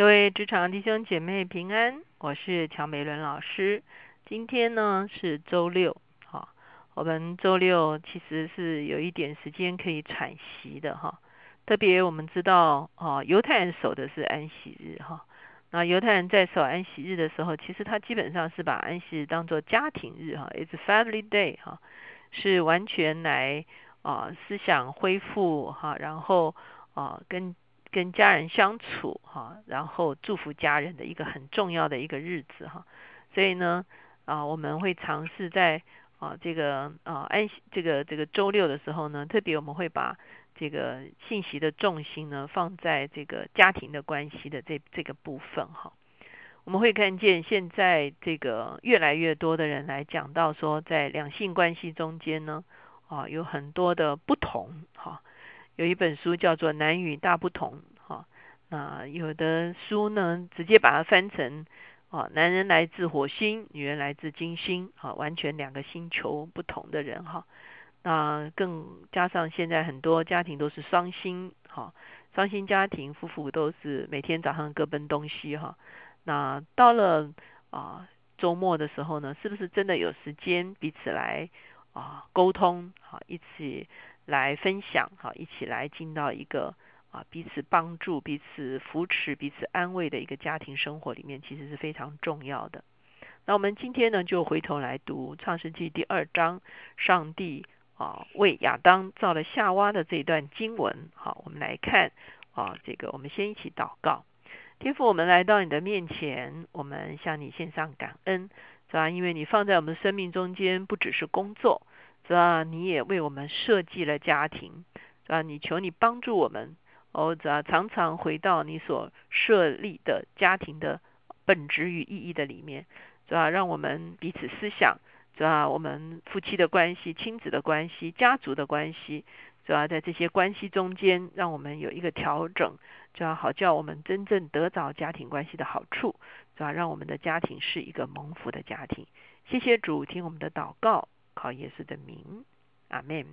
各位职场弟兄姐妹平安，我是乔美伦老师。今天呢是周六，哈，我们周六其实是有一点时间可以喘息的哈。特别我们知道，哦，犹太人守的是安息日哈。那犹太人在守安息日的时候，其实他基本上是把安息日当做家庭日哈，It's family day 哈，是完全来啊思想恢复哈，然后啊跟。跟家人相处哈，然后祝福家人的一个很重要的一个日子哈，所以呢啊，我们会尝试在啊这个啊安这个这个周六的时候呢，特别我们会把这个信息的重心呢放在这个家庭的关系的这这个部分哈。我们会看见现在这个越来越多的人来讲到说，在两性关系中间呢啊有很多的不同哈。有一本书叫做《男女大不同》哈，那有的书呢直接把它翻成啊，男人来自火星，女人来自金星，啊，完全两个星球不同的人哈。那更加上现在很多家庭都是双星哈，双星家庭夫妇都是每天早上各奔东西哈。那到了啊周末的时候呢，是不是真的有时间彼此来啊沟通好一起？来分享，哈，一起来进到一个啊彼此帮助、彼此扶持、彼此安慰的一个家庭生活里面，其实是非常重要的。那我们今天呢，就回头来读创世纪第二章，上帝啊为亚当造了夏娃的这一段经文。好，我们来看啊，这个我们先一起祷告。天父，我们来到你的面前，我们向你献上感恩，是吧？因为你放在我们生命中间，不只是工作。是吧？你也为我们设计了家庭，是吧？你求你帮助我们，哦，是吧？常常回到你所设立的家庭的本质与意义的里面，是吧？让我们彼此思想，是吧？我们夫妻的关系、亲子的关系、家族的关系，是吧？在这些关系中间，让我们有一个调整，就要好叫我们真正得着家庭关系的好处，是吧？让我们的家庭是一个蒙福的家庭。谢谢主，听我们的祷告。靠耶稣的名，阿门。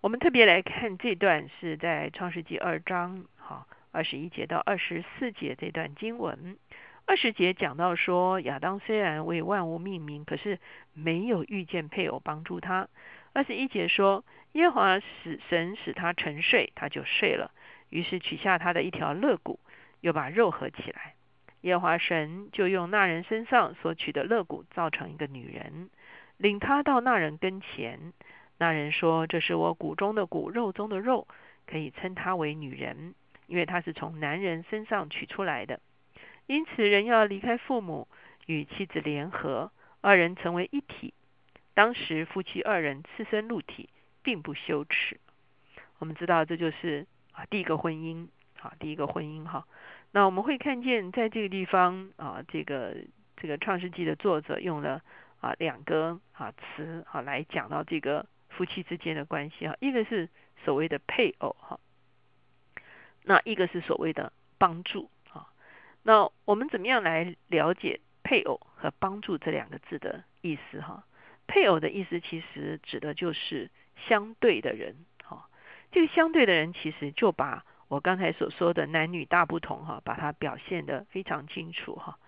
我们特别来看这段是在创世纪二章，好二十一节到二十四节这段经文。二十节讲到说，亚当虽然为万物命名，可是没有遇见配偶帮助他。二十一节说，耶华使神使他沉睡，他就睡了，于是取下他的一条肋骨，又把肉合起来。耶和华神就用那人身上所取的肋骨造成一个女人。领他到那人跟前，那人说：“这是我骨中的骨，肉中的肉，可以称她为女人，因为她是从男人身上取出来的。因此，人要离开父母，与妻子联合，二人成为一体。当时夫妻二人赤身露体，并不羞耻。我们知道，这就是啊第一个婚姻，啊第一个婚姻哈。那我们会看见，在这个地方啊，这个这个创世纪的作者用了。”啊，两个啊词啊来讲到这个夫妻之间的关系哈，一个是所谓的配偶哈，那一个是所谓的帮助啊。那我们怎么样来了解配偶和帮助这两个字的意思哈？配偶的意思其实指的就是相对的人哈。这个相对的人其实就把我刚才所说的男女大不同哈，把它表现的非常清楚哈。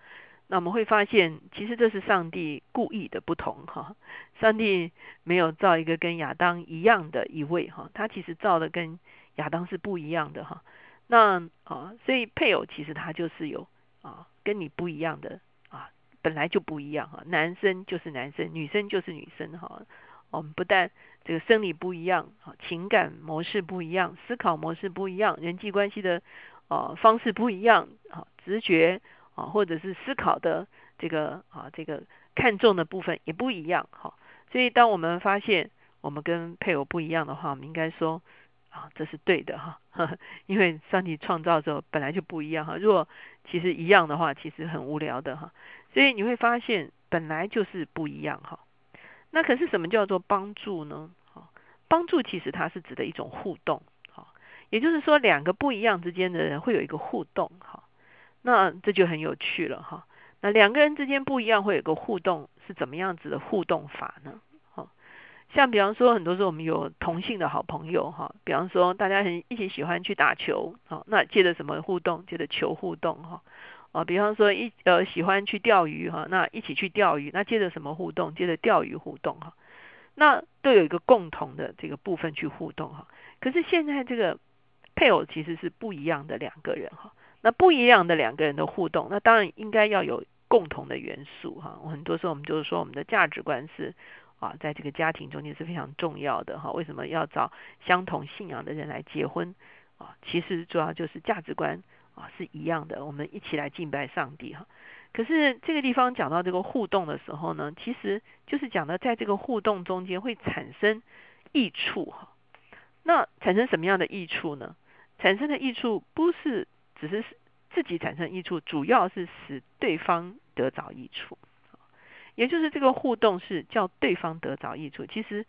那我们会发现，其实这是上帝故意的不同哈。上帝没有造一个跟亚当一样的一位哈，他其实造的跟亚当是不一样的哈。那啊，所以配偶其实他就是有啊，跟你不一样的啊，本来就不一样哈。男生就是男生，女生就是女生哈。我们不但这个生理不一样，情感模式不一样，思考模式不一样，人际关系的啊方式不一样啊，直觉。啊，或者是思考的这个啊，这个看重的部分也不一样哈。所以，当我们发现我们跟配偶不一样的话，我们应该说啊，这是对的哈。因为上帝创造的时候本来就不一样哈。如果其实一样的话，其实很无聊的哈。所以你会发现本来就是不一样哈。那可是什么叫做帮助呢？哈，帮助其实它是指的一种互动哈。也就是说，两个不一样之间的人会有一个互动哈。那这就很有趣了哈。那两个人之间不一样，会有个互动，是怎么样子的互动法呢？好，像比方说，很多时候我们有同性的好朋友哈，比方说大家很一起喜欢去打球，好，那借着什么互动？借着球互动哈，啊，比方说一呃喜欢去钓鱼哈，那一起去钓鱼，那借着什么互动？借着钓鱼互动哈，那都有一个共同的这个部分去互动哈。可是现在这个配偶其实是不一样的两个人哈，那不一样的两个人的互动，那当然应该要有共同的元素哈。很多时候我们就是说我们的价值观是。啊，在这个家庭中间是非常重要的哈。为什么要找相同信仰的人来结婚啊？其实主要就是价值观啊是一样的，我们一起来敬拜上帝哈。可是这个地方讲到这个互动的时候呢，其实就是讲到在这个互动中间会产生益处哈。那产生什么样的益处呢？产生的益处不是只是自己产生益处，主要是使对方得着益处。也就是这个互动是叫对方得着益处。其实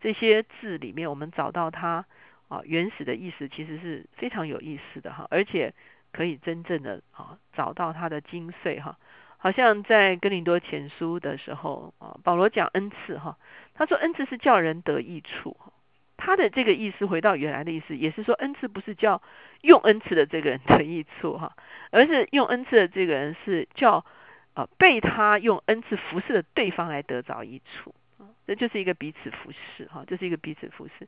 这些字里面，我们找到它啊原始的意思，其实是非常有意思的哈，而且可以真正的啊找到它的精髓哈。好像在哥林多前书的时候啊，保罗讲恩赐哈，他说恩赐是叫人得益处。他的这个意思回到原来的意思，也是说恩赐不是叫用恩赐的这个人得益处哈，而是用恩赐的这个人是叫。啊，被他用恩赐服侍的对方来得着益处啊，这就是一个彼此服侍哈，这是一个彼此服侍。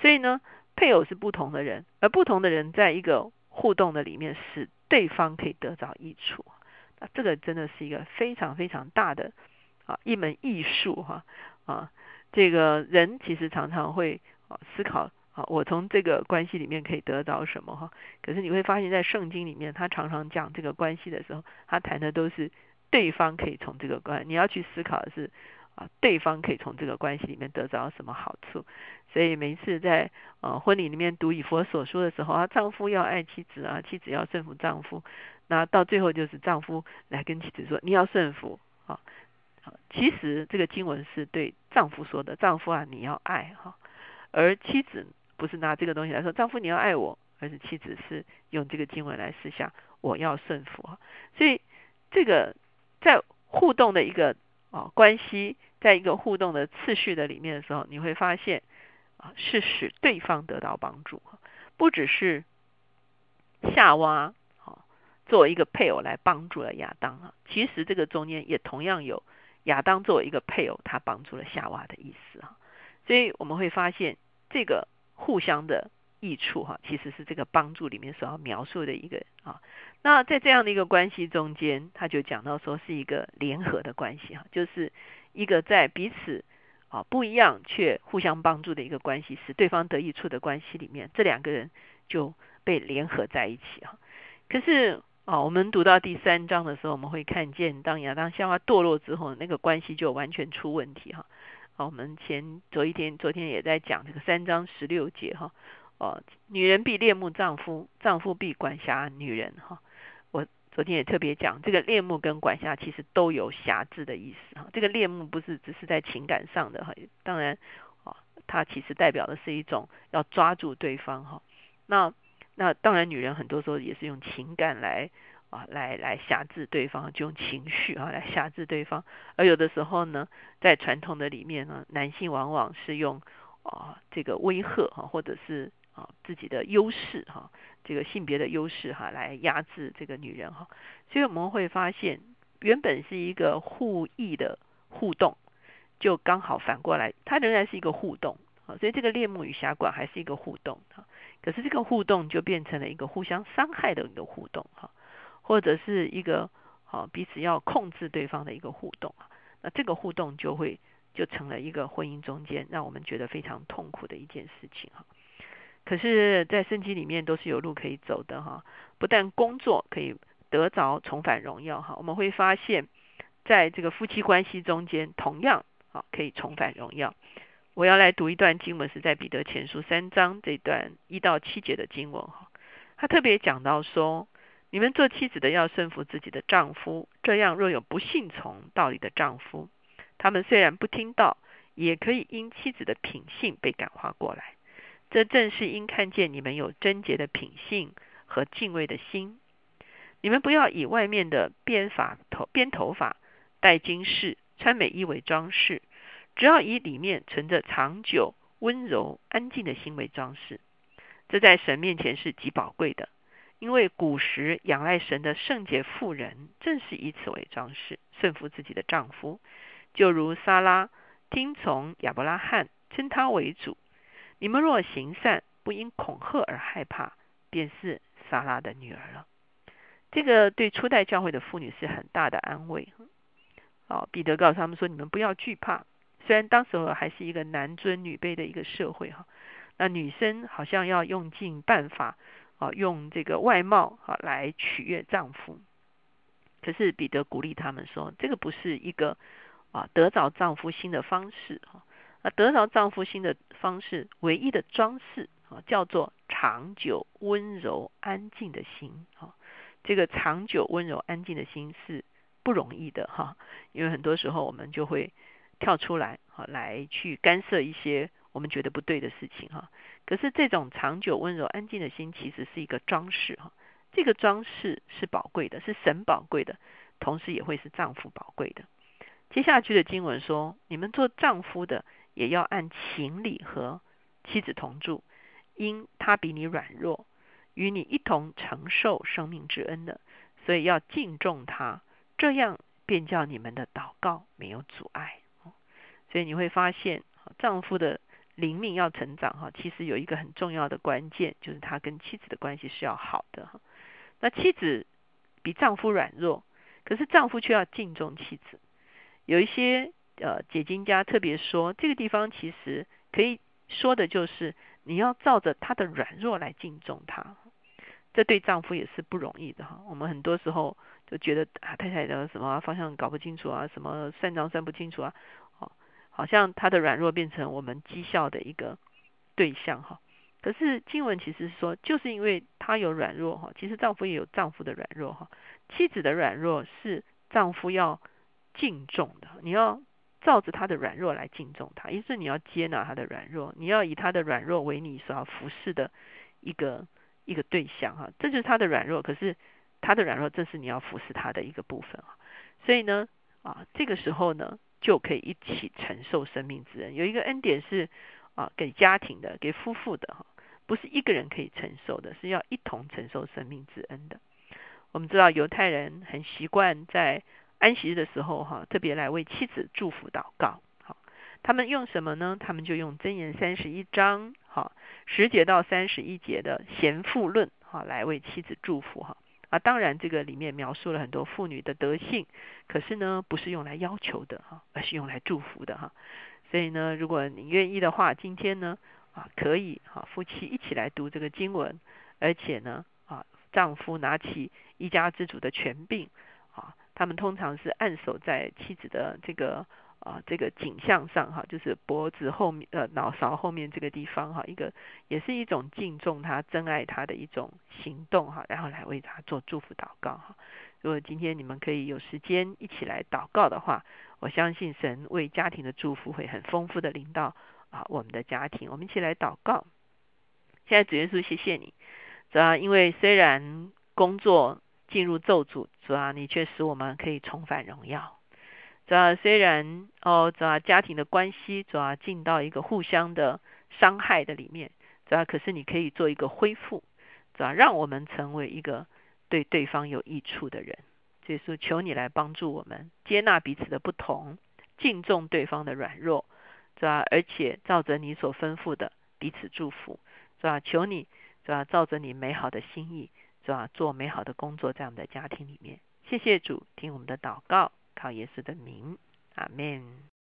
所以呢，配偶是不同的人，而不同的人在一个互动的里面，使对方可以得着益处。那这个真的是一个非常非常大的啊一门艺术哈啊，这个人其实常常会思考啊，我从这个关系里面可以得到什么哈？可是你会发现在圣经里面，他常常讲这个关系的时候，他谈的都是。对方可以从这个关，你要去思考的是啊，对方可以从这个关系里面得到什么好处。所以每一次在呃婚礼里面读以佛所说的时候啊，丈夫要爱妻子啊，妻子要顺服丈夫。那到最后就是丈夫来跟妻子说，你要顺服啊。其实这个经文是对丈夫说的，丈夫啊你要爱哈，而妻子不是拿这个东西来说，丈夫你要爱我，而是妻子是用这个经文来思想我要顺服。所以这个。在互动的一个啊关系，在一个互动的次序的里面的时候，你会发现啊是使对方得到帮助，不只是夏娃啊作为一个配偶来帮助了亚当啊，其实这个中间也同样有亚当作为一个配偶，他帮助了夏娃的意思啊，所以我们会发现这个互相的。益处哈，其实是这个帮助里面所要描述的一个啊。那在这样的一个关系中间，他就讲到说是一个联合的关系哈，就是一个在彼此啊不一样却互相帮助的一个关系，使对方得益处的关系里面，这两个人就被联合在一起哈。可是啊，我们读到第三章的时候，我们会看见当亚当夏娃堕落之后，那个关系就完全出问题哈。好，我们前昨一天昨天也在讲这个三章十六节哈。哦，女人必恋慕丈夫，丈夫必管辖女人。哈，我昨天也特别讲，这个恋慕跟管辖其实都有辖制的意思。哈，这个恋慕不是只是在情感上的哈，当然，啊，它其实代表的是一种要抓住对方。哈，那那当然，女人很多时候也是用情感来啊，来来辖制对方，就用情绪啊来辖制对方。而有的时候呢，在传统的里面呢，男性往往是用啊这个威吓哈，或者是啊，自己的优势哈，这个性别的优势哈，来压制这个女人哈，所以我们会发现，原本是一个互益的互动，就刚好反过来，它仍然是一个互动啊，所以这个猎目与侠馆还是一个互动哈，可是这个互动就变成了一个互相伤害的一个互动哈，或者是一个好彼此要控制对方的一个互动啊，那这个互动就会就成了一个婚姻中间让我们觉得非常痛苦的一件事情哈。可是，在圣经里面都是有路可以走的哈。不但工作可以得着重返荣耀哈，我们会发现，在这个夫妻关系中间，同样啊可以重返荣耀。我要来读一段经文，是在彼得前书三章这段一到七节的经文哈。他特别讲到说，你们做妻子的要顺服自己的丈夫，这样若有不信从道理的丈夫，他们虽然不听道，也可以因妻子的品性被感化过来。这正是因看见你们有贞洁的品性和敬畏的心。你们不要以外面的编发头编头发、戴金饰、穿美衣为装饰，只要以里面存着长久、温柔、安静的心为装饰，这在神面前是极宝贵的。因为古时仰赖神的圣洁妇人，正是以此为装饰，顺服自己的丈夫，就如撒拉听从亚伯拉罕，称他为主。你们若行善，不因恐吓而害怕，便是撒拉的女儿了。这个对初代教会的妇女是很大的安慰。哦，彼得告诉他们说：“你们不要惧怕。虽然当时候还是一个男尊女卑的一个社会哈，那女生好像要用尽办法。”啊，用这个外貌啊来取悦丈夫，可是彼得鼓励他们说，这个不是一个啊得着丈夫心的方式哈。啊，得着丈夫心的方式，唯一的装饰啊，叫做长久温柔安静的心啊。这个长久温柔安静的心是不容易的哈，因为很多时候我们就会跳出来啊，来去干涉一些我们觉得不对的事情哈。可是这种长久温柔安静的心，其实是一个装饰哈。这个装饰是宝贵的，是神宝贵的，同时也会是丈夫宝贵的。接下去的经文说：你们做丈夫的，也要按情理和妻子同住，因他比你软弱，与你一同承受生命之恩的，所以要敬重他，这样便叫你们的祷告没有阻碍。所以你会发现，丈夫的。灵命要成长哈，其实有一个很重要的关键，就是他跟妻子的关系是要好的哈。那妻子比丈夫软弱，可是丈夫却要敬重妻子。有一些呃解经家特别说，这个地方其实可以说的就是你要照着他的软弱来敬重他。这对丈夫也是不容易的哈。我们很多时候就觉得啊太太的什么方向搞不清楚啊，什么算账算不清楚啊。好像他的软弱变成我们讥笑的一个对象哈，可是经文其实说，就是因为他有软弱哈，其实丈夫也有丈夫的软弱哈，妻子的软弱是丈夫要敬重的，你要照着他的软弱来敬重他，于是你要接纳他的软弱，你要以他的软弱为你所要服侍的一个一个对象哈，这就是他的软弱，可是他的软弱正是你要服侍他的一个部分啊，所以呢啊这个时候呢。就可以一起承受生命之恩。有一个恩典是啊，给家庭的，给夫妇的哈，不是一个人可以承受的，是要一同承受生命之恩的。我们知道犹太人很习惯在安息日的时候哈，特别来为妻子祝福祷告。好，他们用什么呢？他们就用箴言三十一章哈十节到三十一节的贤妇论哈来为妻子祝福哈。啊，当然，这个里面描述了很多妇女的德性，可是呢，不是用来要求的哈，而是用来祝福的哈。所以呢，如果你愿意的话，今天呢，啊，可以哈，夫妻一起来读这个经文，而且呢，啊，丈夫拿起一家之主的权柄，啊，他们通常是按守在妻子的这个。啊，这个景象上哈，就是脖子后面呃脑勺后面这个地方哈，一个也是一种敬重他、珍爱他的一种行动哈，然后来为他做祝福祷告哈。如果今天你们可以有时间一起来祷告的话，我相信神为家庭的祝福会很丰富的领到啊我们的家庭。我们一起来祷告。现在主耶稣，谢谢你，主要因为虽然工作进入咒诅，主要你却使我们可以重返荣耀。主要虽然哦，主要家庭的关系主要进到一个互相的伤害的里面，主要可是你可以做一个恢复，主要让我们成为一个对对方有益处的人。所以说，求你来帮助我们接纳彼此的不同，敬重对方的软弱，主要而且照着你所吩咐的彼此祝福，主要求你主要照着你美好的心意，主要做美好的工作在我们的家庭里面。谢谢主，听我们的祷告。靠耶稣的名，阿门。